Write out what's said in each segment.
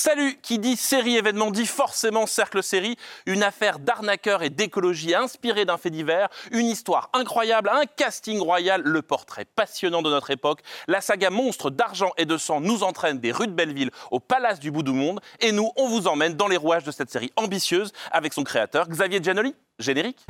Salut Qui dit série événement dit forcément cercle série, une affaire d'arnaqueur et d'écologie inspirée d'un fait divers, une histoire incroyable, un casting royal, le portrait passionnant de notre époque. La saga monstre d'argent et de sang nous entraîne des rues de Belleville au palace du bout du monde. Et nous, on vous emmène dans les rouages de cette série ambitieuse avec son créateur Xavier Giannoli. Générique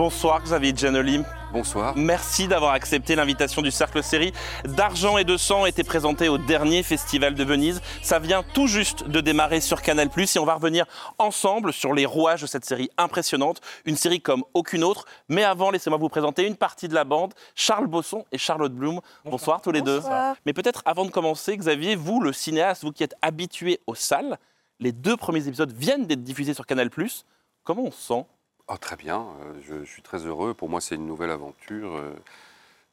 Bonsoir Xavier Giannoli. Bonsoir. Merci d'avoir accepté l'invitation du Cercle Série. D'argent et de sang était présenté au dernier festival de Venise. Ça vient tout juste de démarrer sur Canal+, et on va revenir ensemble sur les rouages de cette série impressionnante, une série comme aucune autre. Mais avant, laissez-moi vous présenter une partie de la bande, Charles Bosson et Charlotte Bloom. Bonsoir, tous les deux. Mais peut-être avant de commencer, Xavier, vous, le cinéaste, vous qui êtes habitué aux salles, les deux premiers épisodes viennent d'être diffusés sur Canal+. Comment on se sent? Oh, très bien, euh, je, suis très heureux. Pour moi, c'est une nouvelle aventure. euh,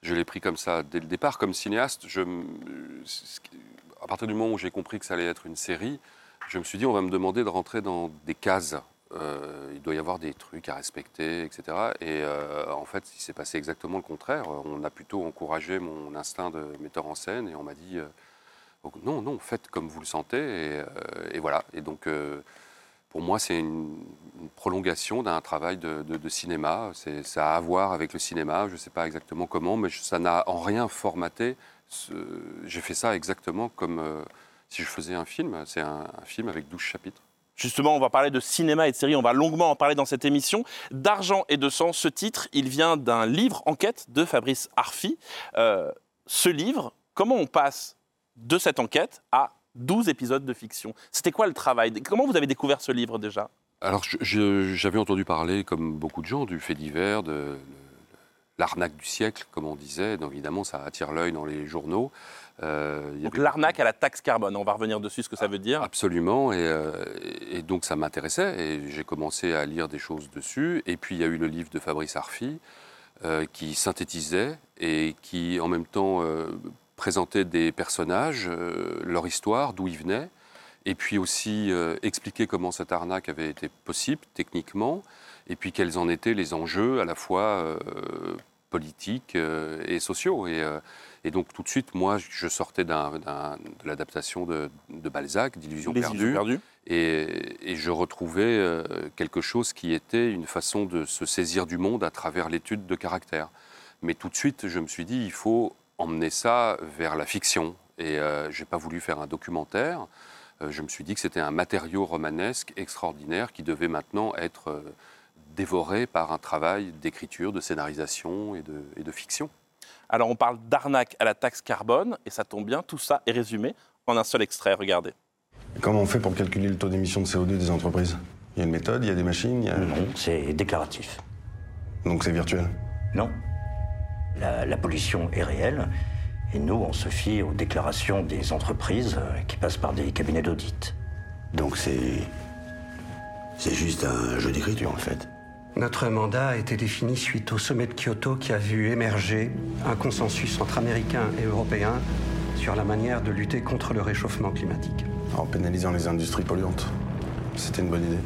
Je l'ai pris comme ça dès le départ. Comme cinéaste, euh, à partir du moment où j'ai compris que ça allait être une série, je me suis dit, on va me demander de rentrer dans des cases. Il doit y avoir des trucs à respecter, etc. Et en fait, il s'est passé exactement le contraire. On a plutôt encouragé mon instinct de metteur en scène et on m'a dit, non, non, faites comme vous le sentez. Et, voilà. Et donc, pour moi, c'est une, prolongation d'un travail de, cinéma. Ça a à voir avec le cinéma. Je ne sais pas exactement comment, mais ça n'a en rien formaté. J'ai fait ça exactement comme euh, si je faisais un film. C'est un, film avec 12 chapitres. Justement, on va parler de cinéma et de séries, on va longuement en parler dans cette émission. D'argent et de sang, ce titre, il vient d'un livre enquête de Fabrice Arfi. Euh, ce livre, comment on passe de cette enquête à 12 épisodes de fiction C'était quoi le travail? Comment vous avez découvert ce livre déjà? Alors, j'avais entendu parler, comme beaucoup de gens, du fait divers, de l'arnaque du siècle, comme on disait. Donc, évidemment, ça attire l'œil dans les journaux. Euh, Donc avait- l'arnaque à la taxe carbone, on va revenir dessus, ce que ça veut dire. Absolument, et, euh, et donc ça m'intéressait, et j'ai commencé à lire des choses dessus. Et puis il y a eu le livre de Fabrice Arfi, euh, qui synthétisait et qui en même temps présentait des personnages, euh, leur histoire, d'où ils venaient, et puis aussi euh, expliquer comment cette arnaque avait été possible techniquement, et puis quels en étaient les enjeux à la fois euh, politiques et sociaux. Et, et donc tout de suite, moi, je sortais de l'adaptation de, de Balzac, d'Illusions perdues, et, et je retrouvais quelque chose qui était une façon de se saisir du monde à travers l'étude de caractère. Mais tout de suite, je me suis dit, il faut emmener ça vers la fiction. Et euh, je n'ai pas voulu faire un documentaire. Euh, je me suis dit que c'était un matériau romanesque extraordinaire qui devait maintenant être euh, dévoré par un travail d'écriture, de scénarisation et de, et de fiction. Alors on parle d'arnaque à la taxe carbone, et ça tombe bien, tout ça est résumé en un seul extrait, regardez. Comment on fait pour calculer le taux d'émission de CO2 des entreprises? Il y a une méthode, il y a des machines, il y a... Non, c'est déclaratif. donc c'est virtuel? Non. La, la pollution est réelle et nous, on se fie aux déclarations des entreprises euh, qui passent par des cabinets d'audit. Donc c'est. C'est juste un jeu d'écriture en fait. Notre mandat a été défini suite au sommet de Kyoto qui a vu émerger un consensus entre Américains et Européens sur la manière de lutter contre le réchauffement climatique. En pénalisant les industries polluantes. C'était une bonne idée.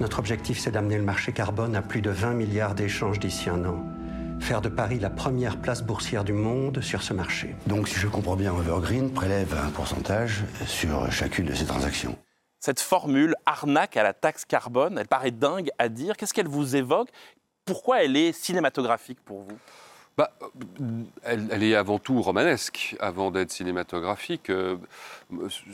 Notre objectif, c'est d'amener le marché carbone à plus de 20 milliards d'échanges d'ici un an. Faire de Paris la première place boursière du monde sur ce marché. Donc si je comprends bien, Evergreen prélève un pourcentage sur chacune de ces transactions. Cette formule arnaque à la taxe carbone, elle paraît dingue à dire. Qu'est-ce qu'elle vous évoque? Pourquoi elle est cinématographique pour vous? Bah, elle, est avant tout romanesque, avant d'être cinématographique. Euh,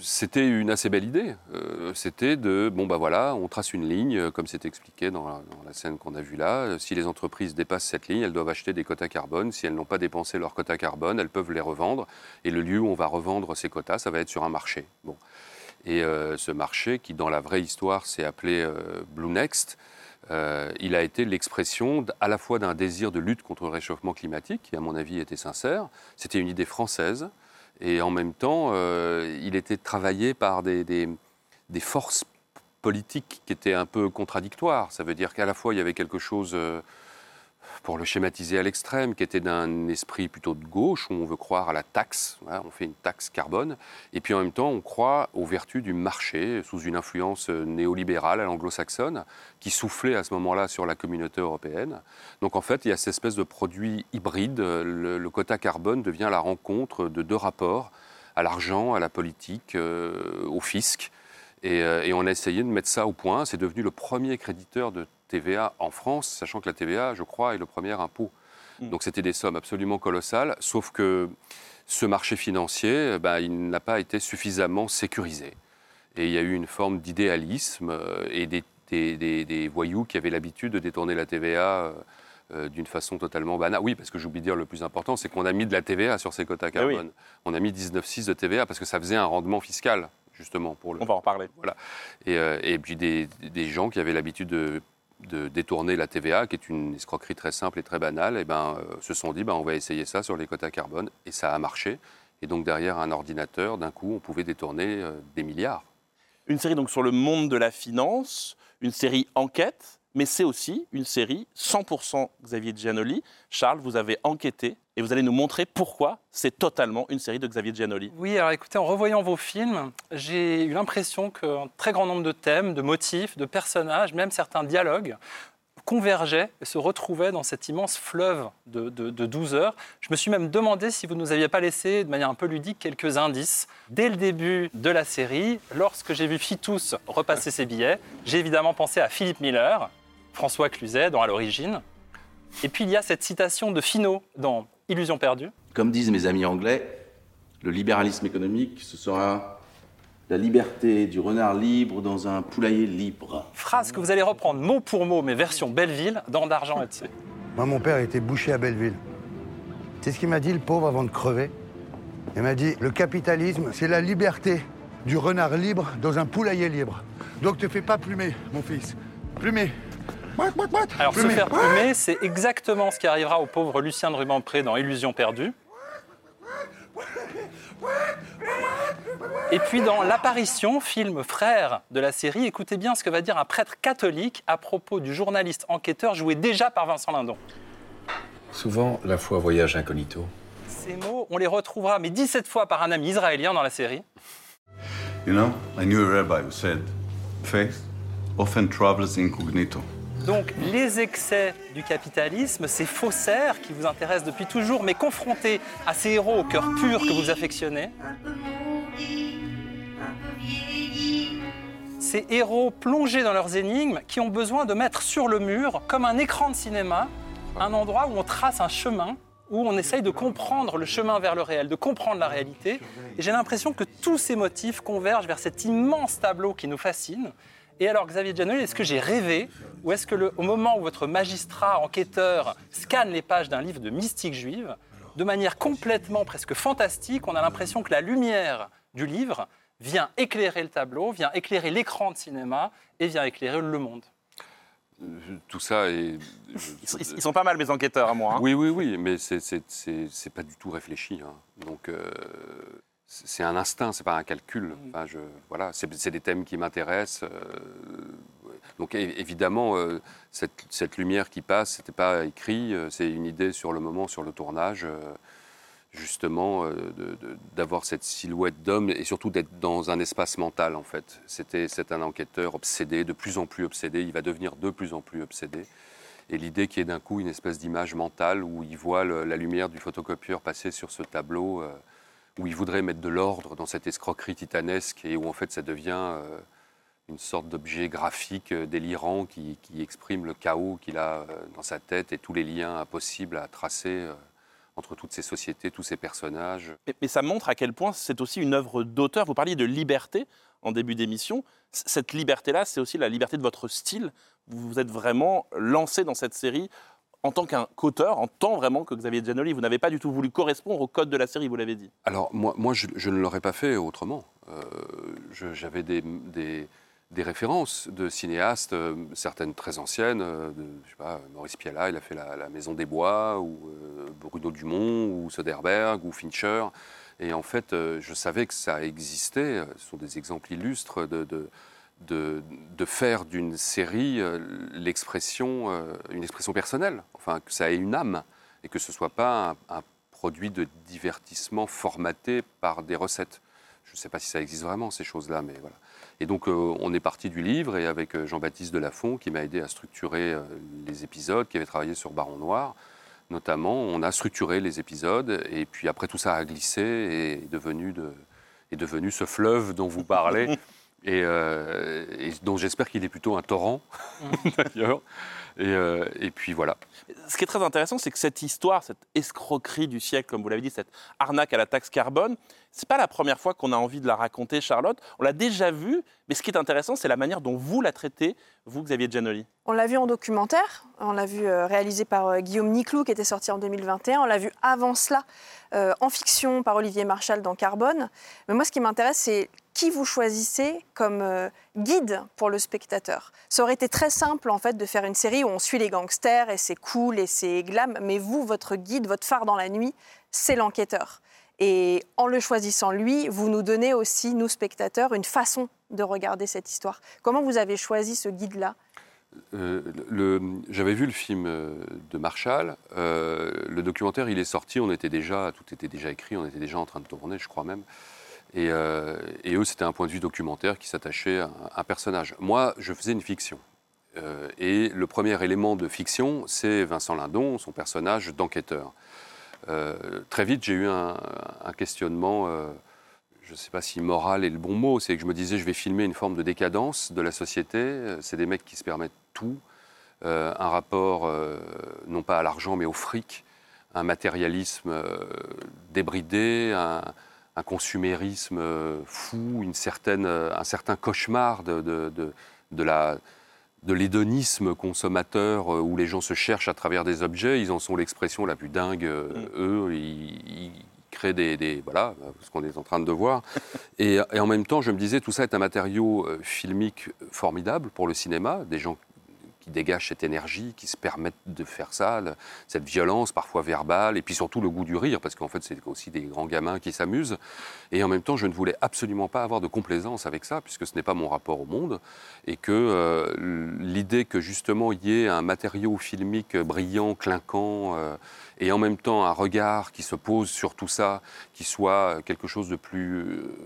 C'était une assez belle idée. Euh, C'était de, bon bah voilà, on trace une ligne, euh, comme c'est expliqué dans la, scène qu'on a vue là. Si les entreprises dépassent cette ligne, elles doivent acheter des quotas carbone. Si elles n'ont pas dépensé leurs quotas carbone, elles peuvent les revendre. Et le lieu où on va revendre ces quotas, ça va être sur un marché. Bon. Et ce marché, qui dans la vraie histoire s'est appelé Blue Next, euh, il a été l'expression à la fois d'un désir de lutte contre le réchauffement climatique, qui à mon avis était sincère. C'était une idée française. Et en même temps, euh, il était travaillé par des forces politiques qui étaient un peu contradictoires. Ça veut dire qu'à la fois, il y avait quelque chose, euh, pour le schématiser à l'extrême, qui était d'un esprit plutôt de gauche, où on veut croire à la taxe, on fait une taxe carbone, et puis en même temps, on croit aux vertus du marché, sous une influence euh, néolibérale à l'anglo-saxonne, qui soufflait à ce moment-là sur la communauté européenne. Donc en fait, il y a cette espèce de produit hybride. Le, le quota carbone devient la rencontre de deux rapports, à l'argent, à la politique, euh, au fisc. Et, euh, et on a essayé de mettre ça au point. C'est devenu le premier créditeur de TVA en France, sachant que la TVA, je crois, est le premier impôt. Donc c'était des sommes absolument colossales, sauf que ce marché financier, eh ben, il n'a pas été suffisamment sécurisé. Et il y a eu une forme d'idéalisme euh, et des, des- des- des voyous qui avaient l'habitude de détourner la TVA euh, euh, d'une façon totalement banale. Oui, parce que j'oublie de dire le plus important, c'est qu'on a mis de la TVA sur ces quotas oui. carbone. On a mis 19,6 de TVA parce que ça faisait un rendement fiscal, justement, pour le, On va en reparler. et, euh, et puis des, des gens qui avaient l'habitude de, de détourner la TVA, qui est une escroquerie très simple et très banale, et ben, euh, se sont dit ben, on va essayer ça sur les quotas carbone. Et ça a marché. Et donc derrière un ordinateur, d'un coup, on pouvait détourner euh, des milliards. Une série donc sur le monde de la finance, une série enquête, mais c'est aussi une série 100% Xavier Giannoli. Charles, vous avez enquêté et vous allez nous montrer pourquoi c'est totalement une série de Xavier Giannoli. Oui, alors écoutez, en revoyant vos films, j'ai eu l'impression qu'un très grand nombre de thèmes, de motifs, de personnages, même certains dialogues, convergeaient et se retrouvaient dans cet immense fleuve de, de- de 12 heures. Je me suis même demandé si vous ne nous aviez pas laissé, de manière un peu ludique, quelques indices. Dès le début de la série, lorsque j'ai vu Fitous repasser ses billets, j'ai évidemment pensé à Philippe Miller, François Cluzet dans À l'origine. Et puis il y a cette citation de Finot dans Illusion perdue. Comme disent mes amis anglais, le libéralisme économique, ce sera la liberté du renard libre dans un poulailler libre. Phrase que vous allez reprendre mot pour mot, mais version Belleville, dans D'argent et de. Moi, mon père était boucher à Belleville. C'est ce qu'il m'a dit, le pauvre, avant de crever. Il m'a dit le capitalisme, c'est la liberté du renard libre dans un poulailler libre. Donc, te fais pas plumer, mon fils. Plumer. Alors, se faire plumer, c'est exactement ce qui arrivera au pauvre Lucien de Rubempré dans Illusion perdue. Et puis dans L'apparition, film frère de la série, écoutez bien ce que va dire un prêtre catholique à propos du journaliste enquêteur joué déjà par Vincent Lindon. Souvent, la foi voyage incognito. Ces mots, on les retrouvera, mais 17 fois par un ami israélien dans la série. You know, I knew a rabbi who said, faith often travels incognito. Donc les excès du capitalisme, ces faussaires qui vous intéressent depuis toujours, mais confrontés à ces héros au cœur pur que vous affectionnez, ces héros plongés dans leurs énigmes qui ont besoin de mettre sur le mur, comme un écran de cinéma, un endroit où on trace un chemin, où on essaye de comprendre le chemin vers le réel, de comprendre la réalité. Et j'ai l'impression que tous ces motifs convergent vers cet immense tableau qui nous fascine. Et alors, Xavier Giannoli, est-ce que j'ai rêvé Ou est-ce que, le- au moment où votre magistrat enquêteur scanne les pages d'un livre de mystique juive, de manière complètement presque fantastique, on a l'impression que la lumière du livre vient éclairer le tableau, vient éclairer l'écran de cinéma et vient éclairer le monde? Euh, Tout ça est. Ils, sont- pas mal, mes enquêteurs, à moi. hein. Oui, oui, oui, mais c'est pas du tout réfléchi. hein. Donc, euh, c'est un instinct, c'est pas un calcul. Enfin, je, voilà, c'est des thèmes qui m'intéressent. euh, donc, évidemment, euh, cette, cette lumière qui passe, c'était pas écrit, euh, c'est une idée sur le moment, sur le tournage. justement d'avoir cette silhouette d'homme et surtout d'être dans un espace mental en fait. C'était c'est un enquêteur obsédé, de plus en plus obsédé, il va devenir de plus en plus obsédé. Et l'idée qui est d'un coup une espèce d'image mentale où il voit le- la lumière du photocopieur passer sur ce tableau, où il voudrait mettre de l'ordre dans cette escroquerie titanesque et où en fait ça devient euh, une sorte d'objet graphique euh, délirant qui, qui exprime le chaos qu'il a euh, dans sa tête et tous les liens impossibles à tracer entre toutes ces sociétés, tous ces personnages. Mais, ça montre à quel point c'est aussi une œuvre d'auteur. Vous parliez de liberté en début d'émission. Cette liberté-là, c'est aussi la liberté de votre style. Vous vous êtes vraiment lancé dans cette série en tant qu'auteur, en tant vraiment que Xavier Giannoli. Vous n'avez pas du tout voulu correspondre au code de la série, vous l'avez dit. Alors moi, moi je, ne l'aurais pas fait autrement. Euh, J'avais des, des- références de cinéastes, euh, certaines très anciennes, euh, je sais pas, Maurice Pialat, il a fait la, Maison des Bois, ou Bruno Dumont, ou Soderbergh, ou Fincher. Et en fait, je savais que ça existait. Ce sont des exemples illustres de, de- faire d'une série euh, l'expression, euh, une expression personnelle. Enfin, que ça ait une âme et que ce ne soit pas un, produit de divertissement formaté par des recettes. Je ne sais pas si ça existe vraiment, ces choses-là, mais voilà. Et donc, euh, on est parti du livre et avec Jean-Baptiste Delafont, qui m'a aidé à structurer les épisodes, qui avait travaillé sur Baron Noir, notamment, on a structuré les épisodes et puis après tout ça a glissé et est devenu, de, est devenu ce fleuve dont vous parlez et, euh, et dont j'espère qu'il est plutôt un torrent d'ailleurs. Et, euh, et puis voilà. Ce qui est très intéressant, c'est que cette histoire, cette escroquerie du siècle, comme vous l'avez dit, cette arnaque à la taxe carbone, c'est pas la première fois qu'on a envie de la raconter, Charlotte. On l'a déjà vue, mais ce qui est intéressant, c'est la manière dont vous la traitez, vous, Xavier Giannoli. On l'a vu en documentaire, on l'a vu euh, réalisé par euh, Guillaume Niclou qui était sorti en 2021, on l'a vu avant cela euh, en fiction par Olivier Marchal dans Carbone. Mais moi ce qui m'intéresse c'est qui vous choisissez comme guide pour le spectateur. Ça aurait été très simple en fait de faire une série où on suit les gangsters et c'est cool et c'est glam, mais vous, votre guide, votre phare dans la nuit, c'est l'enquêteur. Et en le choisissant lui, vous nous donnez aussi, nous spectateurs, une façon de regarder cette histoire. Comment vous avez choisi ce guide-là? Euh, J'avais vu le film euh, de Marshall. Euh, le documentaire, il est sorti. On était déjà, tout était déjà écrit. On était déjà en train de tourner, je crois même. Et, eux, c'était un point de vue documentaire qui s'attachait à un- personnage. Moi, je faisais une fiction. Et le premier élément de fiction, c'est Vincent Lindon, son personnage d'enquêteur. Euh, très vite, j'ai eu un, questionnement. euh, je ne sais pas si moral est le bon mot, c'est que je me disais, je vais filmer une forme de décadence de la société. Euh, C'est des mecs qui se permettent tout. Un rapport, non pas à l'argent, mais au fric. Un matérialisme débridé, un, consumérisme fou, une certaine, un certain cauchemar de la de l'hédonisme consommateur euh, où les gens se cherchent à travers des objets, ils en sont l'expression la plus dingue. euh, Eux, ils, créent des, des- voilà, ce qu'on est en train de voir. Et, et en même temps, je me disais, tout ça est un matériau euh, filmique formidable pour le cinéma, des gens qui dégagent cette énergie, qui se permettent de faire ça, cette violence parfois verbale, et puis surtout le goût du rire, parce qu'en fait, c'est aussi des grands gamins qui s'amusent. Et en même temps, je ne voulais absolument pas avoir de complaisance avec ça, puisque ce n'est pas mon rapport au monde, et que euh, l'idée que justement il y ait un matériau filmique brillant, clinquant, euh, et en même temps un regard qui se pose sur tout ça, qui soit quelque chose de plus euh,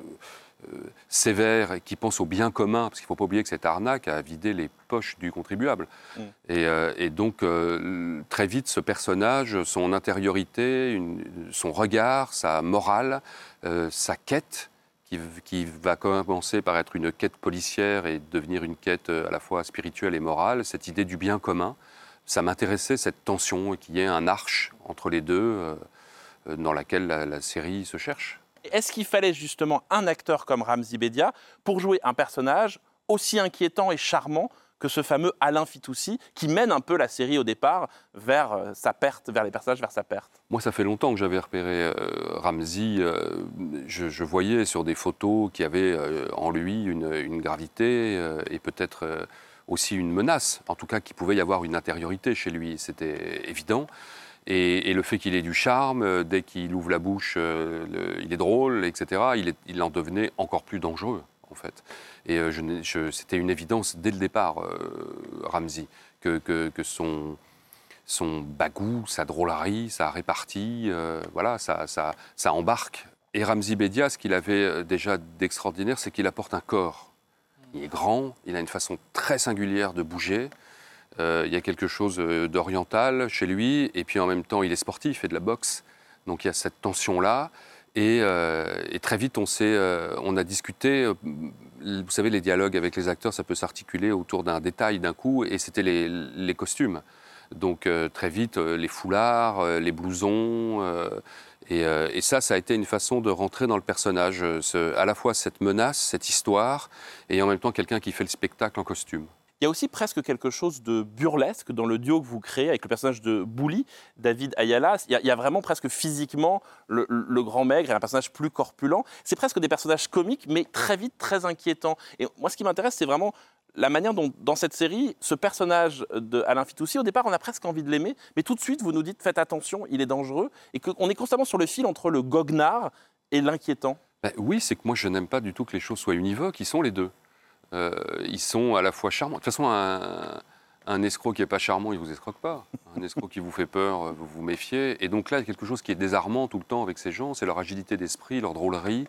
sévère et qui pense au bien commun, parce qu'il ne faut pas oublier que cette arnaque a vidé les poches du contribuable. Mm. Et, euh, et donc, euh, très vite, ce personnage, son intériorité, une- son regard, sa morale, euh, sa quête, qui, qui va commencer par être une quête policière et devenir une quête euh, à la fois spirituelle et morale, cette idée du bien commun, ça m'intéressait, cette tension, et qu'il y ait un arche entre les deux euh, euh, dans laquelle la- la série se cherche. Est-ce qu'il fallait justement un acteur comme Ramzi Bedia pour jouer un personnage aussi inquiétant et charmant que ce fameux Alain Fitoussi qui mène un peu la série au départ vers euh, sa perte, vers les personnages vers sa perte? Moi, ça fait longtemps que j'avais repéré euh, euh, je, voyais sur des photos qu'il y avait euh, en lui une, une gravité et peut-être aussi une menace. En tout cas, qu'il pouvait y avoir une intériorité chez lui. C'était évident. Et, le fait qu'il ait du charme, euh, dès qu'il ouvre la bouche, euh, il est drôle, etc., il, en devenait encore plus dangereux, en fait. Et euh, c'était une évidence dès le départ, euh, Ramsey, que, son, son bagou, sa drôlerie, sa répartie, voilà, ça, embarque. Et Ramzi Bedia, ce qu'il avait déjà d'extraordinaire, c'est qu'il apporte un corps. Il est grand, il a une façon très singulière de bouger. Euh, il y a quelque chose euh, d'oriental chez lui, et puis en même temps, il est sportif, il fait de la boxe. Donc il y a cette tension-là. Et, euh, et très vite, on, on a discuté. vous savez, les dialogues avec les acteurs, ça peut s'articuler autour d'un détail d'un coup, et c'était les, costumes. Donc très vite, les foulards, les blousons. et, ça, ça a été une façon de rentrer dans le personnage. à la fois cette menace, cette histoire, et en même temps quelqu'un qui fait le spectacle en costume. Il y a aussi presque quelque chose de burlesque dans le duo que vous créez avec le personnage de Bouli, David Ayala. Il y a, vraiment presque physiquement le, grand maigre et un personnage plus corpulent. C'est presque des personnages comiques, mais très vite très inquiétants. Et moi, ce qui m'intéresse, c'est vraiment la manière dont, dans cette série, ce personnage de Alain Fitoussi, au départ, on a presque envie de l'aimer, mais tout de suite, vous nous dites faites attention, il est dangereux, et qu'on est constamment sur le fil entre le goguenard et l'inquiétant. Ben oui, c'est que moi, je n'aime pas du tout que les choses soient univoques. Ils sont les deux. Euh, ils sont à la fois charmants. De toute façon, un, escroc qui n'est pas charmant, il ne vous escroque pas. Un escroc qui vous fait peur, euh, vous vous méfiez. Et donc là, il y a quelque chose qui est désarmant tout le temps avec ces gens, c'est leur agilité d'esprit, leur drôlerie,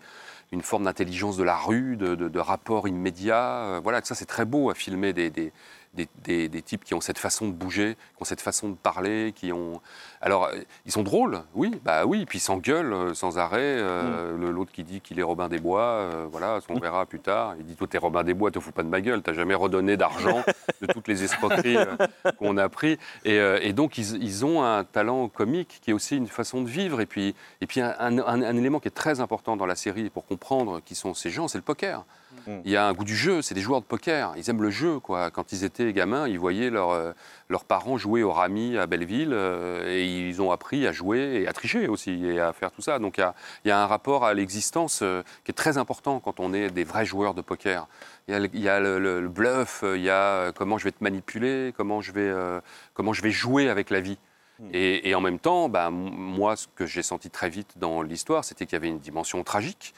une forme d'intelligence de la rue, de, rapport immédiat. Euh, Voilà, ça c'est très beau à filmer des, des- des- des types qui ont cette façon de bouger, qui ont cette façon de parler, qui ont... Alors, ils sont drôles, oui, bah oui, puis ils s'engueulent euh, sans arrêt. euh, le- L'autre qui dit qu'il est Robin des Bois, euh, voilà, on verra plus tard. Il dit, toi t'es Robin des Bois, te fous pas de ma gueule, t'as jamais redonné d'argent de toutes les escroqueries euh, qu'on a pris. Et, euh, et donc, ils, ils ont un talent comique qui est aussi une façon de vivre. Et puis, et puis un, un- un élément qui est très important dans la série pour comprendre qui sont ces gens, c'est le poker. Il y a un goût du jeu, c'est des joueurs de poker. Ils aiment le jeu. Quoi. Quand ils étaient gamins, ils voyaient leur, euh, leurs parents jouer au rami à Belleville euh, et ils ont appris à jouer et à tricher aussi et à faire tout ça. Donc il y a, il y a un rapport à l'existence euh, qui est très important quand on est des vrais joueurs de poker. Il y a le, il y a le- le- le bluff, il y a comment je vais te manipuler, comment je vais, euh, comment je vais jouer avec la vie. Et, et en même temps, bah, m- moi, ce que j'ai senti très vite dans l'histoire, c'était qu'il y avait une dimension tragique.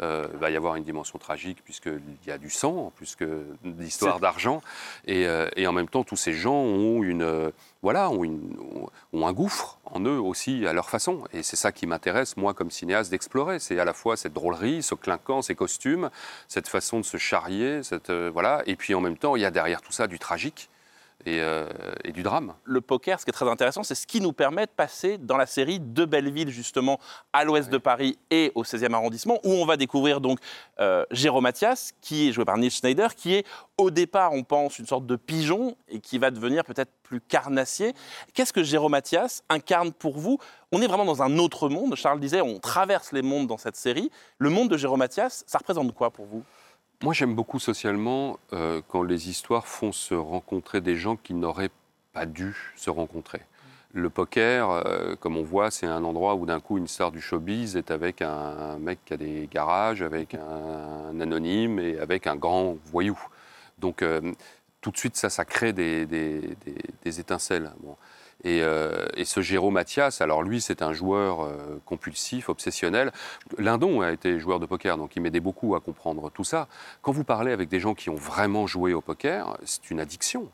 Euh, il va y avoir une dimension tragique puisqu'il y a du sang, plus que d'histoire d'argent. Et, euh, et en même temps, tous ces gens ont, une, euh, voilà, ont, une- ont- ont un gouffre en eux aussi à leur façon. Et c'est ça qui m'intéresse, moi, comme cinéaste, d'explorer. C'est à la fois cette drôlerie, ce clinquant, ces costumes, cette façon de se charrier, cette, euh, voilà. et puis en même temps, il y a derrière tout ça du tragique et, euh, et du drame. le poker, ce qui est très intéressant, c'est ce qui nous permet de passer dans la série de Belleville, justement, à l'ouest de Paris et au 16e arrondissement, où on va découvrir donc euh, Jérôme Mathias, qui est joué par Neil Schneider, qui est au départ, on pense, une sorte de pigeon et qui va devenir peut-être plus carnassier. Qu'est-ce que Jérôme Mathias incarne pour vous? On est vraiment dans un autre monde. Charles disait, on traverse les mondes dans cette série. Le monde de Jérôme Mathias, ça représente quoi pour vous? Moi, j'aime beaucoup socialement euh, quand les histoires font se rencontrer des gens qui n'auraient pas dû se rencontrer. Le poker, euh, comme on voit, c'est un endroit où d'un coup une star du showbiz est avec un mec qui a des garages, avec un, anonyme et avec un grand voyou. Donc euh, tout de suite, ça, ça crée des, étincelles. Et, euh, et ce Jérôme Mathias, alors lui, c'est un joueur euh, compulsif, obsessionnel. Lindon a été joueur de poker, donc il m'aidait beaucoup à comprendre tout ça. Quand vous parlez avec des gens qui ont vraiment joué au poker, c'est une addiction.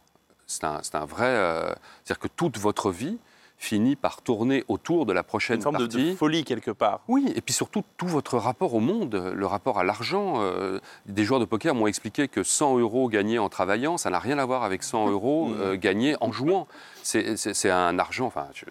C'est un, c'est un vrai. euh, C'est-à-dire que toute votre vie finit par tourner autour de la prochaine Une forme partie. de folie quelque part. Oui, et puis surtout tout votre rapport au monde, le rapport à l'argent. euh, des joueurs de poker m'ont expliqué que 100 euros gagnés en travaillant, ça n'a rien à voir avec 100 euros euh, gagnés en jouant. C'est un argent. Enfin, je-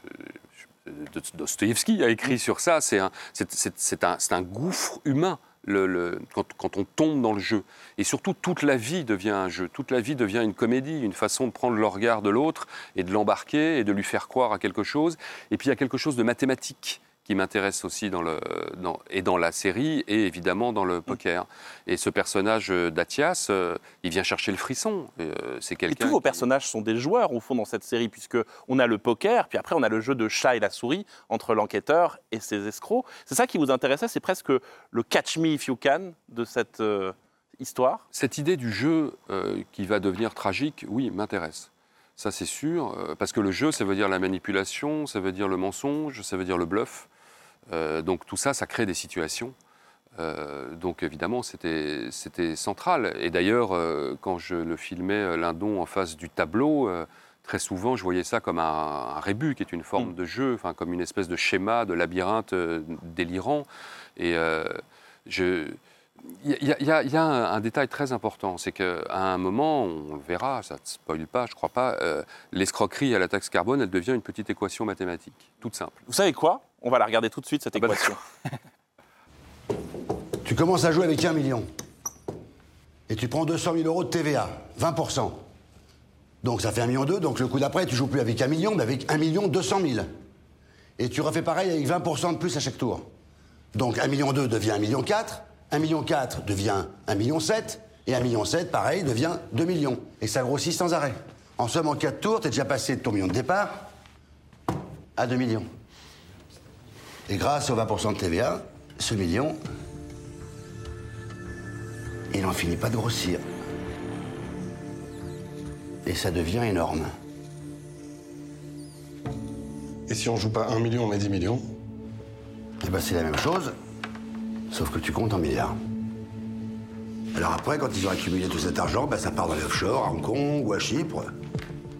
je- de- Dostoïevski a écrit sur ça. C'est un, un, c'est un gouffre humain. Le, quand, quand on tombe dans le jeu. Et surtout, toute la vie devient un jeu. Toute la vie devient une comédie, une façon de prendre le regard de l'autre et de l'embarquer et de lui faire croire à quelque chose. Et puis, il y a quelque chose de mathématique qui m'intéresse aussi dans le, dans- et dans la série et évidemment dans le poker. Et ce personnage euh, d'Athias, euh, il vient chercher le frisson. Euh, c'est Et quelqu'un. tous vos qui- personnages sont des joueurs au fond dans cette série, puisque on a le poker, puis après on a le jeu de chat et la souris entre l'enquêteur et ses escrocs. C'est ça qui vous intéressait, c'est presque le catch me if you can de cette euh, histoire? Cette idée du jeu euh, qui va devenir tragique, oui, m'intéresse. Ça, c'est sûr, parce que le jeu, ça veut dire la manipulation, ça veut dire le mensonge, ça veut dire le bluff. Euh, donc tout ça, ça crée des situations. Euh, donc évidemment, c'était central. Et d'ailleurs, euh, quand je le filmais, Lindon, en face du tableau, très souvent, je voyais ça comme un, un rébus, qui est une forme de jeu, comme une espèce de schéma, de labyrinthe délirant. Et je... Il y, a- il y a- il y a un, un détail très important, c'est qu'à un moment, on le verra, ça ne spoil pas, je crois pas, euh, l'escroquerie à la taxe carbone, elle devient une petite équation mathématique, toute simple. Vous savez quoi? On va la regarder tout de suite, cette Ah bah équation. Tu commences à jouer avec un million. Et tu prends 200 000 euros de TVA, 20%. Donc ça fait un million deux, donc le coup d'après, tu joues plus avec un million, mais avec un million 200 000. Et tu refais pareil avec 20% de plus à chaque tour. Donc un million deux devient un million quatre, un million quatre devient un million sept, Et 1,7 million, pareil, devient 2 millions. Et ça grossit sans arrêt. En somme, en 4 tours, t'es déjà passé de ton million de départ à 2 millions. Et grâce aux 20% de TVA, ce million, il n'en finit pas de grossir. Et ça devient énorme. Et si on joue pas 1 million, mais 10 millions Eh ben c'est la même chose, sauf que tu comptes en milliards. Alors après, quand ils ont accumulé tout cet argent, ben ça part dans les offshore, à Hong Kong ou à Chypre,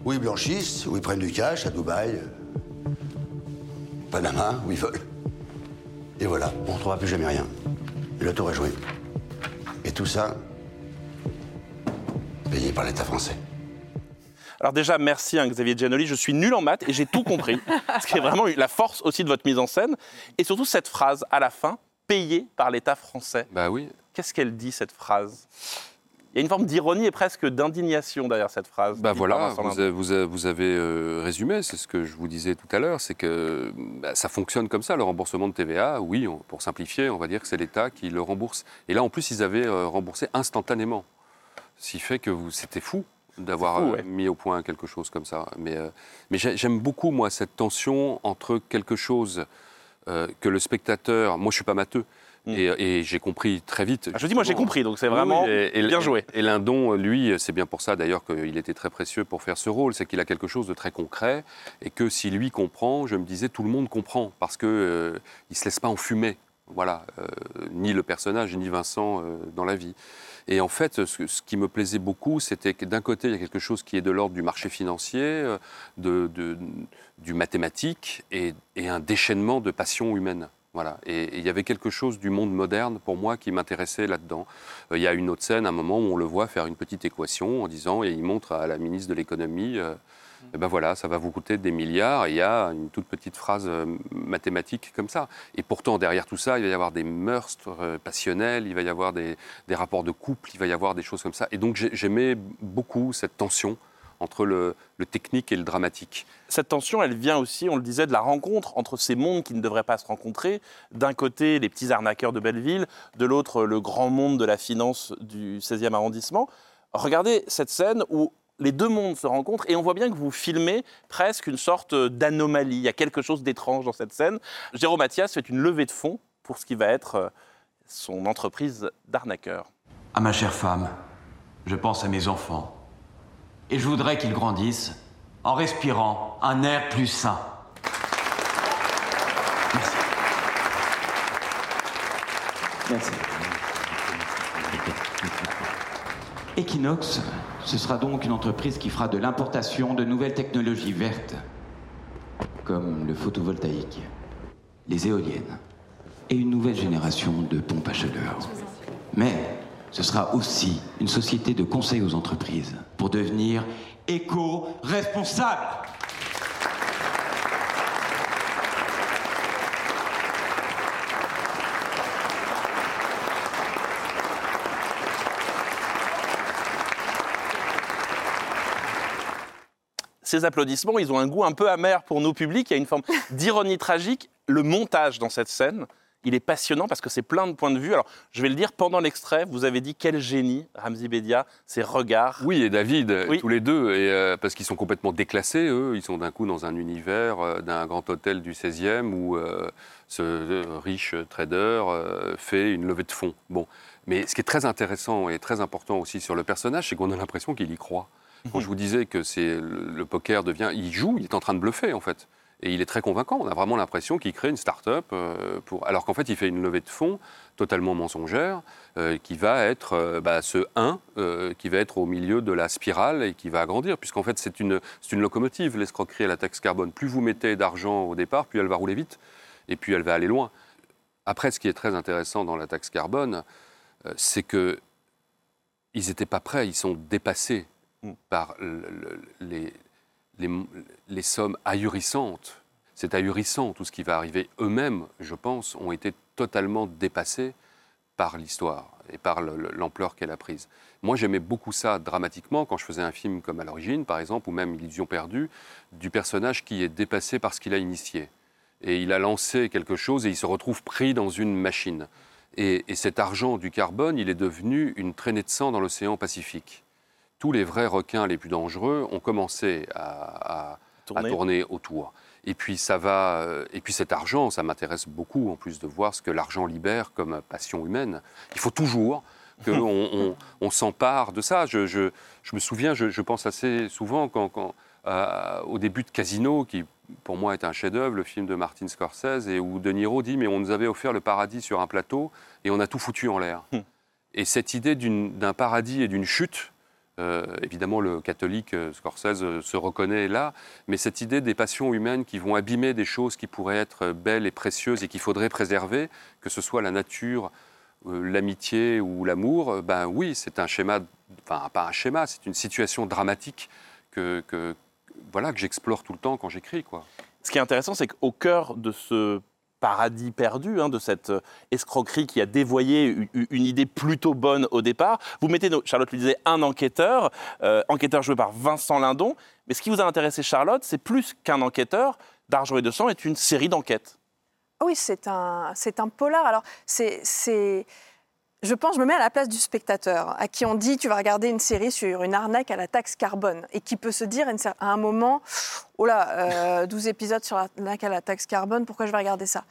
où ils blanchissent, où ils prennent du cash, à Dubaï, Panama, où ils veulent. Et voilà, on ne retrouvera plus jamais rien. Le tour est joué. Et tout ça, payé par l'État français. Alors déjà, merci hein, Xavier Giannoli, je suis nul en maths et j'ai tout compris. ce qui est vraiment la force aussi de votre mise en scène. Et surtout cette phrase à la fin, payé par l'État français. Bah oui. Qu'est-ce qu'elle dit cette phrase? Il y a une forme d'ironie et presque d'indignation derrière cette phrase. Bah voilà, vous avez, vous avez- vous avez, euh, résumé, c'est ce que je vous disais tout à l'heure, c'est que bah, ça fonctionne comme ça, le remboursement de TVA, oui, on- pour simplifier, on va dire que c'est l'État qui le rembourse. Et là, en plus, ils avaient euh, remboursé instantanément, ce qui fait que c'était fou d'avoir euh, ouais. mis au point quelque chose comme ça. Mais, euh, mais j'ai- j'aime beaucoup, moi, cette tension entre quelque chose que le spectateur, moi je suis pas matheux, et, et j'ai compris très vite. Mm. Ah, je dis, moi, j'ai compris, donc c'est vraiment oui, et- et- bien joué. Et Lindon, lui, c'est bien pour ça d'ailleurs qu'il était très précieux pour faire ce rôle, c'est qu'il a quelque chose de très concret et que si lui comprend, je me disais tout le monde comprend parce que euh, il se laisse pas enfumer, voilà, euh, ni le personnage ni Vincent euh, dans la vie. Et en fait, ce, ce qui me plaisait beaucoup, c'était que d'un côté, il y a quelque chose qui est de l'ordre du marché financier, euh, de, de- du mathématique et, et un déchaînement de passion humaine. Voilà. Et, il y avait quelque chose du monde moderne pour moi qui m'intéressait là-dedans. Euh, il y a une autre scène, un moment où on le voit faire une petite équation en disant, et il montre à la ministre de l'économie, euh, eh ben voilà, ça va vous coûter des milliards. Et il y a une toute petite phrase euh, mathématique comme ça. Et pourtant, derrière tout ça, il va y avoir des meurtres euh, passionnels, il va y avoir des, des rapports de couple, il va y avoir des choses comme ça. Et donc j'ai- j'aimais beaucoup cette tension entre le, le technique et le dramatique. Cette tension, elle vient aussi, on le disait, de la rencontre entre ces mondes qui ne devraient pas se rencontrer. D'un côté, les petits arnaqueurs de Belleville, de l'autre, le grand monde de la finance du 16e arrondissement. Regardez cette scène où les deux mondes se rencontrent et on voit bien que vous filmez presque une sorte d'anomalie. Il y a quelque chose d'étrange dans cette scène. Jérôme Mathias fait une levée de fonds pour ce qui va être euh, son entreprise d'arnaqueur. À ma chère femme, je pense à mes enfants. Et je voudrais qu'ils grandissent en respirant un air plus sain. Merci. Equinox, ce sera donc une entreprise qui fera de l'importation de nouvelles technologies vertes, comme le photovoltaïque, les éoliennes et une nouvelle génération de pompes à chaleur. Mais ce sera aussi une société de conseil aux entreprises pour devenir éco-responsable. Ces applaudissements, ils ont un goût un peu amer pour nos publics. Il y a une forme d'ironie tragique. Le montage dans cette scène, il est passionnant parce que c'est plein de points de vue. Alors, je vais le dire, pendant l'extrait, vous avez dit quel génie, Ramzi Bedia, ses regards. Oui, et David, tous les deux, et, euh, parce qu'ils sont complètement déclassés, eux. Ils sont d'un coup dans un univers euh, d'un grand hôtel du 16e où euh, ce riche trader fait une levée de fonds. Bon. Mais ce qui est très intéressant et très important aussi sur le personnage, c'est qu'on a l'impression qu'il y croit. Quand je vous disais que c'est le, le poker devient, il joue, il est en train de bluffer en fait, et il est très convaincant. On a vraiment l'impression qu'il crée une start-up euh, pour, alors qu'en fait il fait une levée de fonds totalement mensongère, euh, qui va être euh, bah, ce 1 euh, qui va être au milieu de la spirale et qui va agrandir, puisqu'en fait c'est une, c'est une locomotive, l'escroquerie à la taxe carbone. Plus vous mettez d'argent au départ, plus elle va rouler vite, et puis elle va aller loin. Après, ce qui est très intéressant dans la taxe carbone, c'est que ils n'étaient pas prêts, ils sont dépassés par le- le- les, les, sommes ahurissantes. C'est ahurissant tout ce qui va arriver. Eux-mêmes, je pense, ont été totalement dépassés par l'histoire et par le- le- l'ampleur qu'elle a prise. Moi, j'aimais beaucoup ça dramatiquement quand je faisais un film comme à l'origine, par exemple, ou même Illusion perdue, du personnage qui est dépassé par ce qu'il a initié. Et il a lancé quelque chose et il se retrouve pris dans une machine. Et, et cet argent du carbone, il est devenu une traînée de sang dans l'océan Pacifique. Tous les vrais requins les plus dangereux ont commencé à, à- à Tourner. autour. Et puis ça va. euh, Et puis cet argent, ça m'intéresse beaucoup en plus de voir ce que l'argent libère comme passion humaine. Il faut toujours qu'on on, on s'empare de ça. Je, je- je me souviens, je, je pense assez souvent quand, quand, euh, au début de Casino, qui pour moi est un chef-d'œuvre, le film de Martin Scorsese, et où De Niro dit mais on nous avait offert le paradis sur un plateau et on a tout foutu en l'air. Et cette idée d'un paradis et d'une chute, euh, évidemment, le catholique euh, Scorsese euh, se reconnaît là, mais cette idée des passions humaines qui vont abîmer des choses qui pourraient être belles et précieuses et qu'il faudrait préserver, que ce soit la nature, l'amitié ou l'amour, ben oui, c'est un schéma, enfin pas un schéma, c'est une situation dramatique que, que- voilà que j'explore tout le temps quand j'écris, quoi. Ce qui est intéressant, c'est qu'au cœur de ce paradis perdu, hein, de cette euh, escroquerie qui a dévoyé une idée plutôt bonne au départ, vous mettez, Charlotte le disait, un enquêteur, euh, enquêteur joué par Vincent Lindon. Mais ce qui vous a intéressé, Charlotte, c'est plus qu'un enquêteur. D'argent et de sang est une série d'enquêtes. Oui, c'est un, c'est un polar. Alors, c'est, je pense, je me mets à la place du spectateur, à qui on dit tu vas regarder une série sur une arnaque à la taxe carbone, et qui peut se dire à un moment, oh là, euh, 12 épisodes sur l'arnaque à la taxe carbone, pourquoi je vais regarder ça?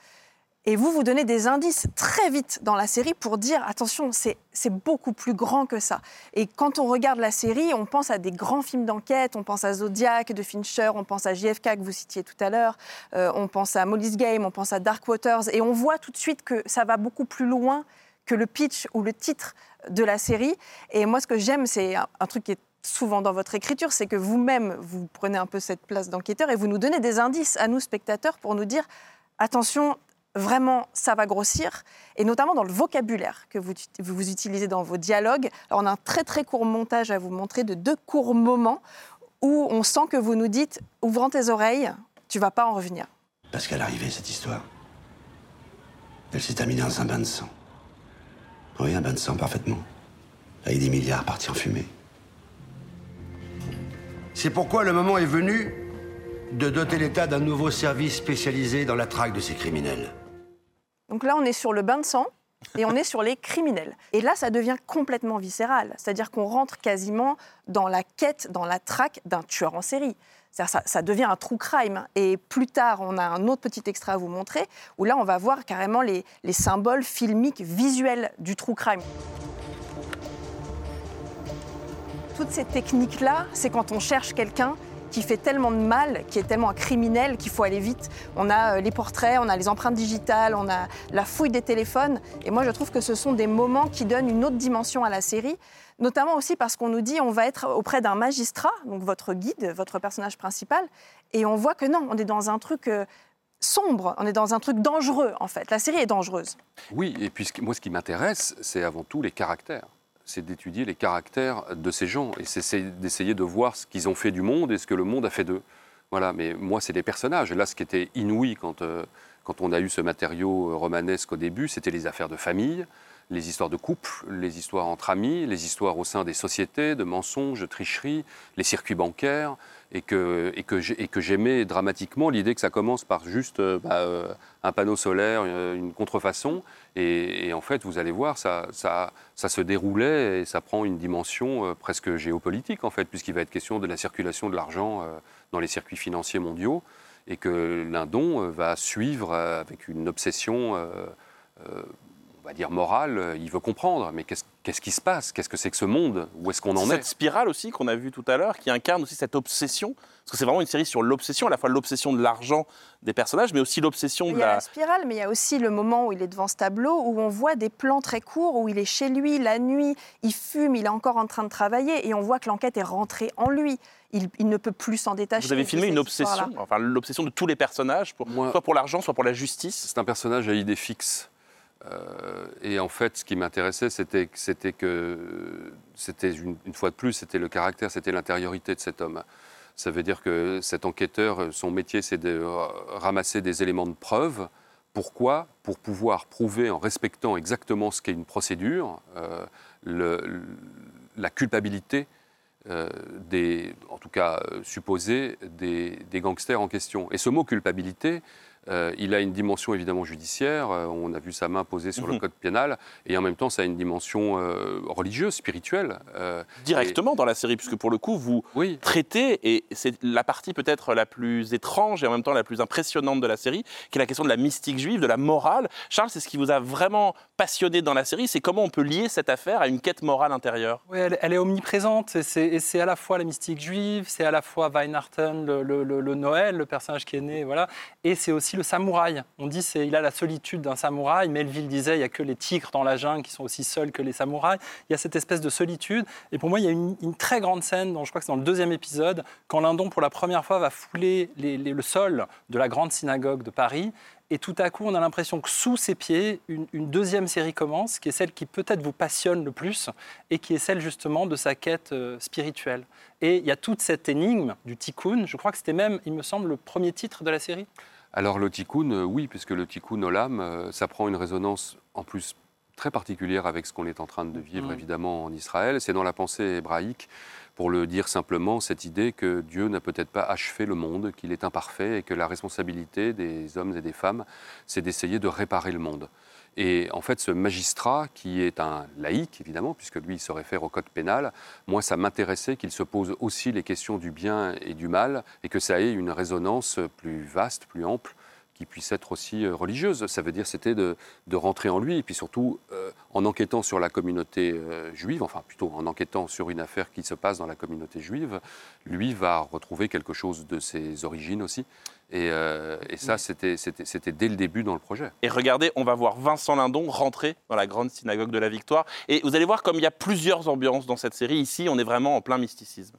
Et vous, vous donnez des indices très vite dans la série pour dire attention, c'est c'est beaucoup plus grand que ça. Et quand on regarde la série, on pense à des grands films d'enquête, on pense à Zodiac de Fincher, on pense à JFK que vous citiez tout à l'heure, euh, on pense à Molly's Game, on pense à Dark Waters, et on voit tout de suite que ça va beaucoup plus loin que le pitch ou le titre de la série. Et moi, ce que j'aime, c'est un, truc qui est souvent dans votre écriture, c'est que vous-même, vous prenez un peu cette place d'enquêteur et vous nous donnez des indices à nous, spectateurs, pour nous dire attention, vraiment, ça va grossir, et notamment dans le vocabulaire que vous, vous utilisez dans vos dialogues. Alors, on a un très très court montage à vous montrer de deux courts moments où on sent que vous nous dites ouvrant tes oreilles, tu vas pas en revenir. Parce qu'à l'arrivée, cette histoire, elle s'est terminée dans un bain de sang. Oui, un bain de sang, parfaitement. Avec des milliards partis en fumée. C'est pourquoi le moment est venu de doter l'État d'un nouveau service spécialisé dans la traque de ces criminels. Donc là, on est sur le bain de sang et on est sur les criminels. Et là, ça devient complètement viscéral. C'est-à-dire qu'on rentre quasiment dans la quête, dans la traque d'un tueur en série. Ça, devient un true crime. Et plus tard, on a un autre petit extrait à vous montrer, où là, on va voir carrément les symboles filmiques, visuels du true crime. Toutes ces techniques-là, c'est quand on cherche quelqu'un qui fait tellement de mal, qui est tellement un criminel qu'il faut aller vite. On a euh, les portraits, on a les empreintes digitales, on a la fouille des téléphones. Et moi, je trouve que ce sont des moments qui donnent une autre dimension à la série, notamment aussi parce qu'on nous dit on va être auprès d'un magistrat, donc votre guide, votre personnage principal, et on voit que non, on est dans un truc euh, sombre, on est dans un truc dangereux en fait. La série est dangereuse. Oui, et puis moi, ce qui m'intéresse, c'est avant tout les caractères. C'est d'étudier les caractères de ces gens et c'est d'essayer de voir ce qu'ils ont fait du monde et ce que le monde a fait d'eux. Voilà, mais moi, c'est les personnages. Là, ce qui était inouï quand, euh, quand on a eu ce matériau euh, romanesque au début, c'était les affaires de famille, les histoires de couple, les histoires entre amis, les histoires au sein des sociétés, de mensonges, de tricheries, les circuits bancaires, et que, et que j'aimais dramatiquement l'idée que ça commence par juste euh, bah, euh, un panneau solaire, euh, une contrefaçon, et, en fait, vous allez voir, ça, ça, se déroulait et ça prend une dimension presque géopolitique, en fait, puisqu'il va être question de la circulation de l'argent dans les circuits financiers mondiaux, et que Lindon va suivre avec une obsession, on va dire morale, euh, il veut comprendre, mais qu'est-ce qui se passe? Qu'est-ce que c'est que ce monde? Où est-ce qu'on en cette est spirale aussi qu'on a vue tout à l'heure, qui incarne aussi cette obsession, parce que c'est vraiment une série sur l'obsession, à la fois l'obsession de l'argent des personnages, mais aussi l'obsession Il de y a la... la spirale, mais il y a aussi le moment où il est devant ce tableau, où on voit des plans très courts, où il est chez lui la nuit, il fume, il est encore en train de travailler, et on voit que l'enquête est rentrée en lui. Il, il ne peut plus s'en détacher. Vous avez filmé cette une obsession, enfin l'obsession de tous les personnages, pour, soit pour l'argent, soit pour la justice. C'est un personnage à idée fixe. Euh, et en fait, ce qui m'intéressait, c'était que c'était une, fois de plus, c'était le caractère, c'était l'intériorité de cet homme. Ça veut dire que cet enquêteur, son métier, c'est de ramasser des éléments de preuve. Pourquoi? Pour pouvoir prouver, en respectant exactement ce qu'est une procédure, euh, la culpabilité euh, des, en tout cas supposée, des gangsters en question. Et ce mot culpabilité, Euh, il a une dimension évidemment judiciaire, euh, on a vu sa main posée sur le Mhm. code pénal, et en même temps ça a une dimension euh, religieuse, spirituelle. euh, Directement dans la série, puisque pour le coup, vous Oui. traitez, et c'est la partie peut-être la plus étrange et en même temps la plus impressionnante de la série, qui est la question de la mystique juive, de la morale. Charles, c'est ce qui vous a vraiment passionné dans la série, c'est comment on peut lier cette affaire à une quête morale intérieure? Oui, elle, elle est omniprésente et c'est, à la fois la mystique juive, c'est à la fois le, le- le- le Noël, le personnage qui est né, voilà, et c'est aussi le samouraï. On dit c'est il a la solitude d'un samouraï. Melville disait il y a que les tigres dans la jungle qui sont aussi seuls que les samouraïs. Il y a cette espèce de solitude. Et pour moi, il y a une, très grande scène, dont je crois que c'est dans le deuxième épisode, quand Lindon pour la première fois va fouler le sol de la grande synagogue de Paris. Et tout à coup, on a l'impression que sous ses pieds, une, une deuxième série commence, qui est celle qui peut-être vous passionne le plus, et qui est celle justement de sa quête euh, spirituelle. Et il y a toute cette énigme du tikkun. Je crois que c'était même, il me semble, le premier titre de la série. Alors le tikkun, euh, oui, puisque le tikkun olam, euh, ça prend une résonance en plus très particulière avec ce qu'on est en train de vivre Mhm. évidemment en Israël. C'est dans la pensée hébraïque, pour le dire simplement, cette idée que Dieu n'a peut-être pas achevé le monde, qu'il est imparfait et que la responsabilité des hommes et des femmes, c'est d'essayer de réparer le monde. Et en fait, ce magistrat, qui est un laïc, évidemment, puisque lui, il se réfère au code pénal, moi, ça m'intéressait qu'il se pose aussi les questions du bien et du mal, et que ça ait une résonance plus vaste, plus ample, qui puisse être aussi euh, religieuse. Ça veut dire, c'était de, de rentrer en lui, et puis surtout, euh, en enquêtant sur la communauté euh, juive, enfin plutôt en enquêtant sur une affaire qui se passe dans la communauté juive, lui va retrouver quelque chose de ses origines aussi. Et, euh, et ça, c'était c'était- c'était dès le début dans le projet. Et regardez, on va voir Vincent Lindon rentrer dans la grande synagogue de la Victoire. Et vous allez voir comme il y a plusieurs ambiances dans cette série. Ici, on est vraiment en plein mysticisme.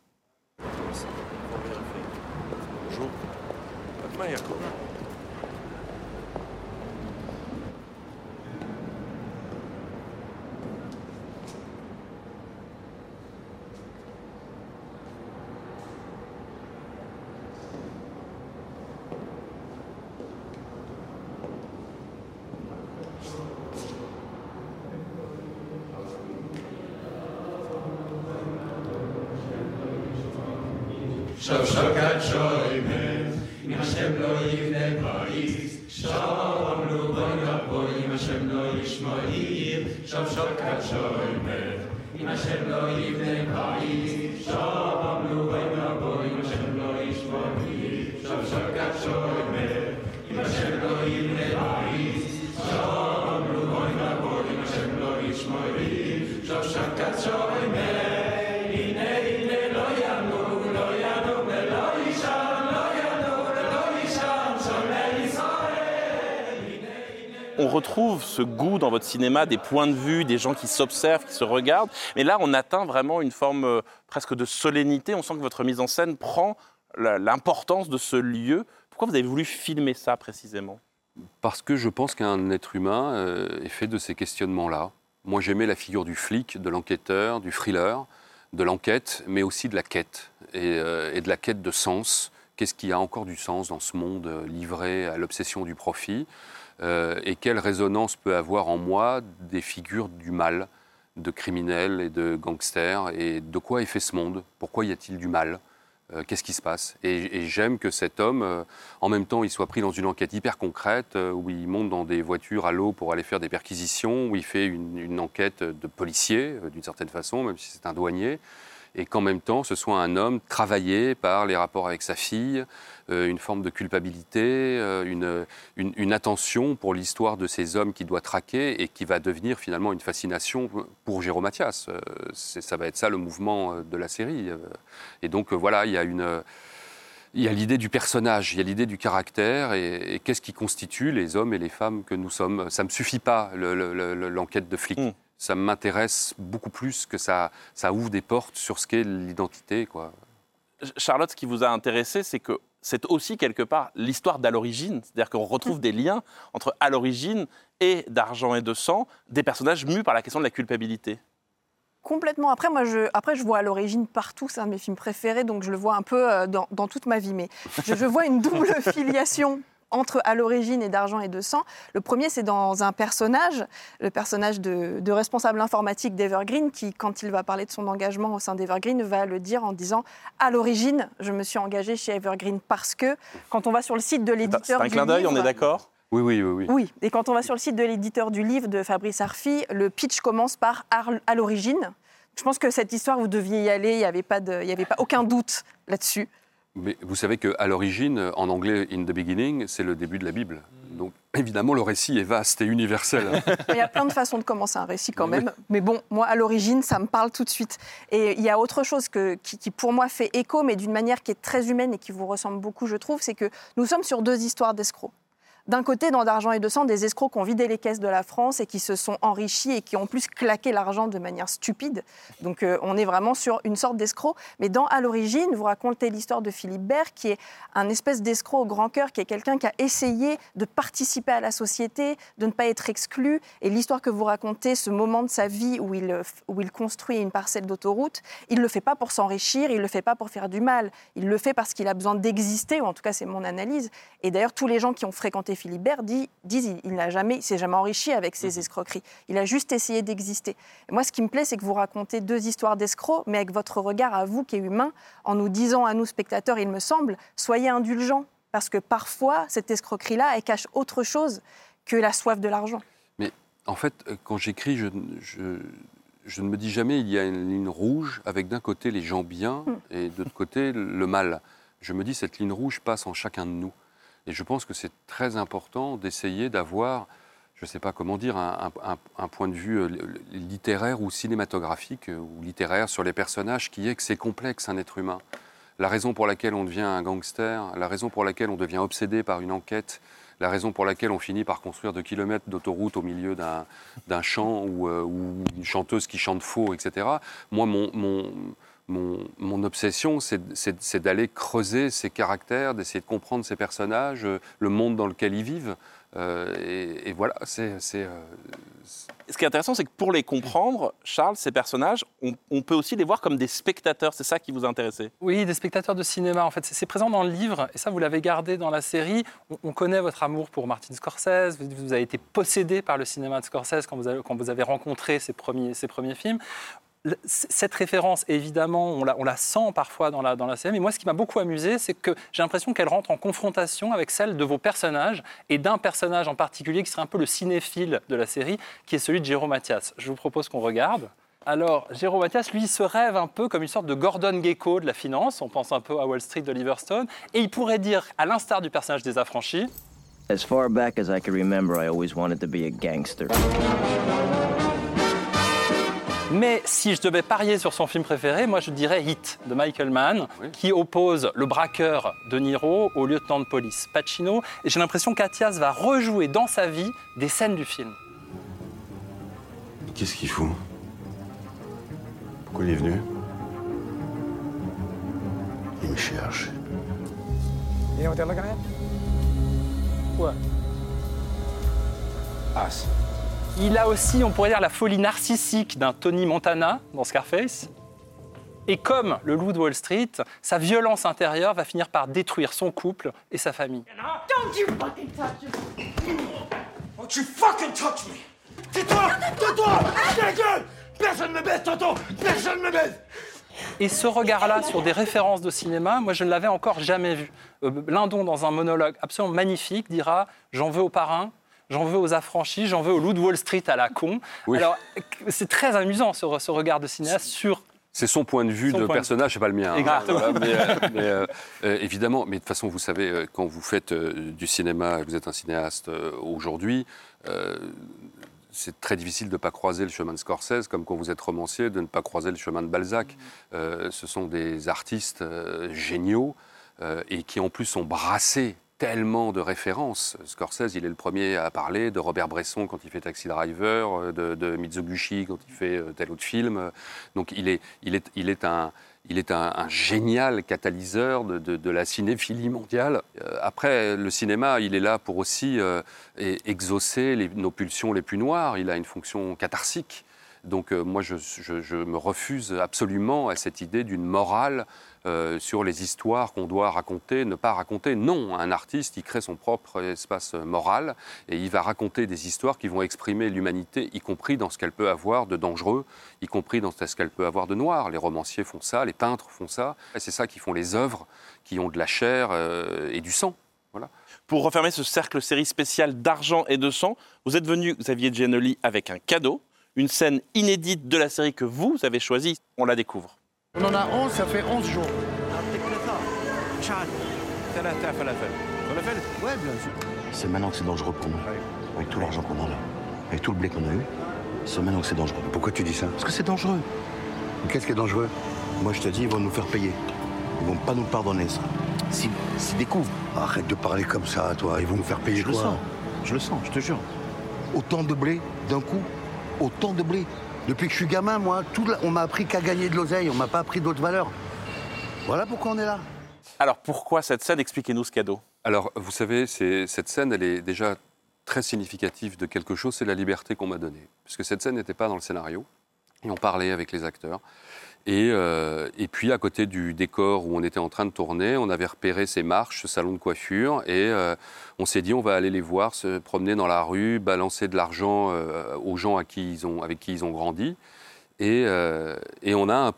Bonjour. שוקת שוימר, אם השם לא יבנה פריז, שום לו בוי נבוי, אם השם לא ישמור עיר, שוב שוקת שוימר, אם השם לא יבנה פריז, שום לו בוי נבוי, אם השם לא ישמור עיר, שוב שוקת שוימר, אם השם לא יבנה פריז, שום לו בוי נבוי, אם השם לא ישמור עיר, שוב שוקת שוימר, On retrouve ce goût dans votre cinéma, des points de vue, des gens qui s'observent, qui se regardent. Mais là, on atteint vraiment une forme euh, presque de solennité. On sent que votre mise en scène prend l'importance de ce lieu. Pourquoi vous avez voulu filmer ça précisément? Parce que je pense qu'un être humain euh, est fait de ces questionnements-là. Moi, j'aimais la figure du flic, de l'enquêteur, du thriller, de l'enquête, mais aussi de la quête, et, euh, de la quête de sens. Qu'est-ce qui a encore du sens dans ce monde livré à l'obsession du profit? Euh, Et quelle résonance peut avoir en moi des figures du mal, de criminels et de gangsters Et de quoi est fait ce monde? Pourquoi y a-t-il du mal? Euh, Qu'est-ce qui se passe? Et, j'aime que cet homme, euh, en même temps, il soit pris dans une enquête hyper concrète, où il monte dans des voitures à l'eau pour aller faire des perquisitions, où il fait une, enquête de policier, d'une certaine façon, même si c'est un douanier, et qu'en même temps, ce soit un homme travaillé par les rapports avec sa fille, euh, une forme de culpabilité, euh, une, une, attention pour l'histoire de ces hommes qu'il doit traquer et qui va devenir finalement une fascination pour Jérôme Mathias. Euh, ça va être ça le mouvement de la série. Et donc voilà, il y a une... Il y a l'idée du personnage, il y a l'idée du caractère et, qu'est-ce qui constitue les hommes et les femmes que nous sommes. Ça ne me suffit pas, le- le- le- l'enquête de flic. Ça m'intéresse beaucoup plus que ça, ça ouvre des portes sur ce qu'est l'identité. quoi. Charlotte, ce qui vous a intéressé, c'est que c'est aussi quelque part l'histoire d'à l'origine. C'est-à-dire qu'on retrouve des liens entre à l'origine et d'argent et de sang, des personnages mus par la question de la culpabilité. Complètement. Après, moi, je, après, je vois à l'origine partout, c'est un de mes films préférés, donc je le vois un peu euh, dans, dans toute ma vie. Mais je, je vois une double filiation entre à l'origine et d'argent et de sang. Le premier, c'est dans un personnage, le personnage de, de responsable informatique d'Evergreen, qui, quand il va parler de son engagement au sein d'Evergreen, va le dire en disant à l'origine, je me suis engagé chez Evergreen parce que quand on va sur le site de l'éditeur C'est un du clin d'œil, on livre- est d'accord? Oui, oui, oui. oui. oui, et quand on va sur le site de l'éditeur du livre de Fabrice Arfi, le pitch commence par Ar- à l'origine. Je pense que cette histoire, vous deviez y aller, il n'y avait, pas de- il y avait pas aucun doute là-dessus. Mais vous savez qu'à l'origine, en anglais, in the beginning, c'est le début de la Bible. Donc évidemment, le récit est vaste et universel. Il y a plein de façons de commencer un récit quand Oui. même. Mais bon, moi, à l'origine, ça me parle tout de suite. Et il y a autre chose que, qui, qui, pour moi, fait écho, mais d'une manière qui est très humaine et qui vous ressemble beaucoup, je trouve, c'est que nous sommes sur deux histoires d'escrocs. D'un côté, dans D'argent et de sang, des escrocs qui ont vidé les caisses de la France et qui se sont enrichis et qui ont en plus claqué l'argent de manière stupide. Donc euh, on est vraiment sur une sorte d'escroc. Mais dans À l'origine, vous racontez l'histoire de Philippe Bert, qui est un espèce d'escroc au grand cœur, qui est quelqu'un qui a essayé de participer à la société, de ne pas être exclu. Et l'histoire que vous racontez, ce moment de sa vie où il, où il construit une parcelle d'autoroute, il ne le fait pas pour s'enrichir, il ne le fait pas pour faire du mal. Il le fait parce qu'il a besoin d'exister, ou en tout cas c'est mon analyse. Et d'ailleurs, tous les gens qui ont fréquenté Philippe Bert dit- disent il, n'a jamais, s'est jamais enrichi avec ses escroqueries. Il a juste essayé d'exister. Moi, ce qui me plaît, c'est que vous racontez deux histoires d'escrocs, mais avec votre regard à vous qui est humain, en nous disant à nous spectateurs, il me semble, soyez indulgents, parce que parfois cette escroquerie-là, elle cache autre chose que la soif de l'argent. Mais en fait, euh, quand j'écris, je, je- je ne me dis jamais il y a une ligne rouge avec d'un côté les gens bien et de l'autre côté le mal. Je me dis cette ligne rouge passe en chacun de nous. Et je pense que c'est très important d'essayer d'avoir, je ne sais pas comment dire, un, point de vue euh, littéraire ou cinématographique euh, ou littéraire sur les personnages qui est que c'est complexe un être humain. La raison pour laquelle on devient un gangster, la raison pour laquelle on devient obsédé par une enquête, la raison pour laquelle on finit par construire deux kilomètres d'autoroute au milieu d'un champ ou, euh, une chanteuse qui chante faux, etc. Moi, mon, mon, mon obsession, c'est d'aller creuser ces caractères, d'essayer de comprendre ces personnages, euh, le monde dans lequel ils vivent. Euh, et, et voilà, c'est... euh, Ce qui est intéressant, c'est que pour les comprendre, Charles, ces personnages, on, on peut aussi les voir comme des spectateurs. C'est ça qui vous a intéressé? Oui, des spectateurs de cinéma. En fait, c'est c'est présent dans le livre, et ça, vous l'avez gardé dans la série. On, on connaît votre amour pour Martin Scorsese. Vous, vous avez été possédé par le cinéma de Scorsese quand vous avez, quand vous avez rencontré ses premiers, ses premiers films. Cette référence, évidemment, on la, sent parfois dans la, dans la série. Mais moi, ce qui m'a beaucoup amusé, c'est que j'ai l'impression qu'elle rentre en confrontation avec celle de vos personnages et d'un personnage en particulier qui serait un peu le cinéphile de la série, qui est celui de Jérôme Mathias. Je vous propose qu'on regarde. Alors, Jérôme Mathias, lui, se rêve un peu comme une sorte de Gordon Gekko de la finance. On pense un peu à Wall Street d'Oliver Stone. Et il pourrait dire, à l'instar du personnage des affranchis, As far back as I can remember, I always wanted to be a gangster. Mais si je devais parier sur son film préféré, moi je dirais Hit de Michael Mann, qui oppose le braqueur de Niro au lieutenant de police Pacino. Et j'ai l'impression qu'Athias va rejouer dans sa vie des scènes du film. Qu'est-ce qu'il fout? Pourquoi il est venu? Il me cherche. You know what they're looking at? What? Us. Il a aussi, on pourrait dire, la folie narcissique d'un Tony Montana dans Scarface. Et comme le loup de Wall Street, sa violence intérieure va finir par détruire son couple et sa famille. Don't you fucking touch him! Don't you fucking touch me! Tais-toi! Tais-toi! Gueule! Personne ne me baisse, tonton! Personne ne me baisse! Et ce regard-là sur des références de cinéma, moi je ne l'avais encore jamais vu. Euh, Lindon, dans un monologue absolument magnifique, dira J'en veux aux parrains, j'en veux aux affranchis, j'en veux au loup de Wall Street à la con. Oui. Alors c'est très amusant ce, ce regard de cinéaste sur. C'est son point de vue Son de personnage, c'est pas le mien. hein. Exactement. Voilà, mais, euh, mais, euh, euh, évidemment, mais de toute façon, vous savez, quand vous faites euh, du cinéma, vous êtes un cinéaste aujourd'hui, c'est très difficile de ne pas croiser le chemin de Scorsese, comme quand vous êtes romancier, de ne pas croiser le chemin de Balzac. Ce sont des artistes géniaux et qui en plus sont brassés tellement de références. Scorsese, il est le premier à parler de Robert Bresson quand il fait Taxi Driver, euh, de, de Mizoguchi quand il fait euh, tel autre film. Donc il est, il est, il est un, il est un, génial catalyseur de, la cinéphilie mondiale. Euh, après, le cinéma, il est là pour aussi e- exaucer nos pulsions les plus noires. Il a une fonction catharsique. Donc moi, je me refuse absolument à cette idée d'une morale euh, sur les histoires qu'on doit raconter, ne pas raconter. Non, un artiste, il crée son propre espace moral et il va raconter des histoires qui vont exprimer l'humanité, y compris dans ce qu'elle peut avoir de dangereux, y compris dans ce qu'elle peut avoir de noir. Les romanciers font ça, les peintres font ça. Et c'est ça qui font les œuvres qui ont de la chair euh, et du sang. Voilà. Pour refermer ce cercle série spécial d'argent et de sang, vous êtes venu, Xavier Giannoli, avec un cadeau, une scène inédite de la série que vous avez choisie. On la découvre. On en a 11, ça fait 11 jours. Ouais, bien sûr. C'est maintenant que c'est dangereux pour nous. Avec tout l'argent qu'on a là, avec tout le blé qu'on a eu, c'est maintenant que c'est dangereux. Pourquoi tu dis ça Parce que c'est dangereux. Qu'est-ce qui est dangereux Moi, je te dis, ils vont nous faire payer. Ils vont pas nous le pardonner, ça. S'ils s'ils découvrent. Arrête de parler comme ça, toi. Ils vont nous faire payer Je le quoi sens. Je le sens, je te jure. Autant de blé d'un coup. Autant de blé. Depuis que je suis gamin, moi, tout la- on m'a appris qu'à gagner de l'oseille. On m'a pas appris d'autres valeurs. Voilà pourquoi on est là. Alors pourquoi cette scène? Expliquez-nous ce cadeau. Alors, vous savez, c'est- cette scène, elle est déjà très significative de quelque chose, c'est la liberté qu'on m'a donnée. Puisque cette scène n'était pas dans le scénario, et on parlait avec les acteurs. Et, euh, et puis, à côté du décor où on était en train de tourner, on avait repéré ces marches, ce salon de coiffure, et euh, on s'est dit, on va aller les voir, se promener dans la rue, balancer de l'argent euh, aux gens avec qui ils ont grandi. Et, on a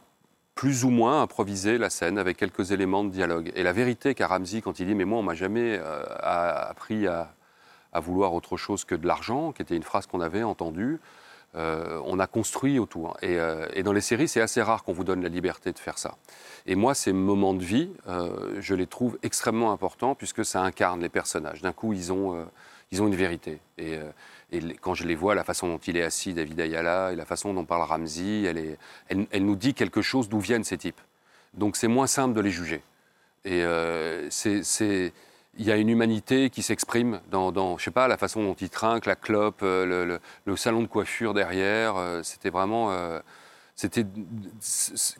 plus ou moins improvisé la scène avec quelques éléments de dialogue. Et la vérité qu'a Ramsey quand il dit Mais moi, on m'a jamais appris à vouloir autre chose que de l'argent, qui était une phrase qu'on avait entendue, euh, on a construit autour. Et, euh, et dans les séries, c'est assez rare qu'on vous donne la liberté de faire ça. Et moi, ces moments de vie, euh, je les trouve extrêmement importants puisque ça incarne les personnages. D'un coup, ils ont, ils ont une vérité. Et, quand je les vois, la façon dont il est assis, David Ayala, et la façon dont parle Ramsey, elle, elle, nous dit quelque chose d'où viennent ces types. Donc c'est moins simple de les juger. Et c'est- il y a une humanité qui s'exprime dans, je sais pas, la façon dont ils trinquent, la clope, euh, le, salon de coiffure derrière. euh, C'était vraiment, euh, c'était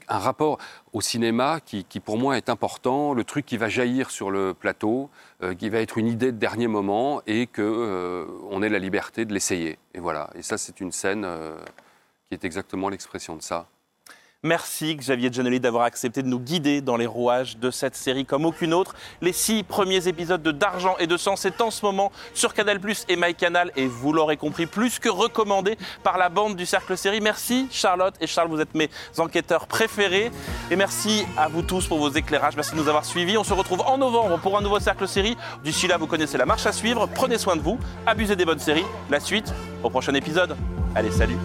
un rapport au cinéma qui, pour moi est important. Le truc qui va jaillir sur le plateau, qui va être une idée de dernier moment et que on ait la liberté de l'essayer. Et voilà. Et ça, c'est une scène qui est exactement l'expression de ça. Merci Xavier Giannelli d'avoir accepté de nous guider dans les rouages de cette série comme aucune autre. Les six premiers épisodes de D'argent et de sang, c'est en ce moment sur Canal Plus et MyCanal et vous l'aurez compris, plus que recommandé par la bande du Cercle Série. Merci Charlotte et Charles, vous êtes mes enquêteurs préférés. Et merci à vous tous pour vos éclairages. Merci de nous avoir suivis. On se retrouve en novembre pour un nouveau Cercle Série. D'ici là, vous connaissez la marche à suivre. Prenez soin de vous, abusez des bonnes séries. La suite au prochain épisode. Allez, salut.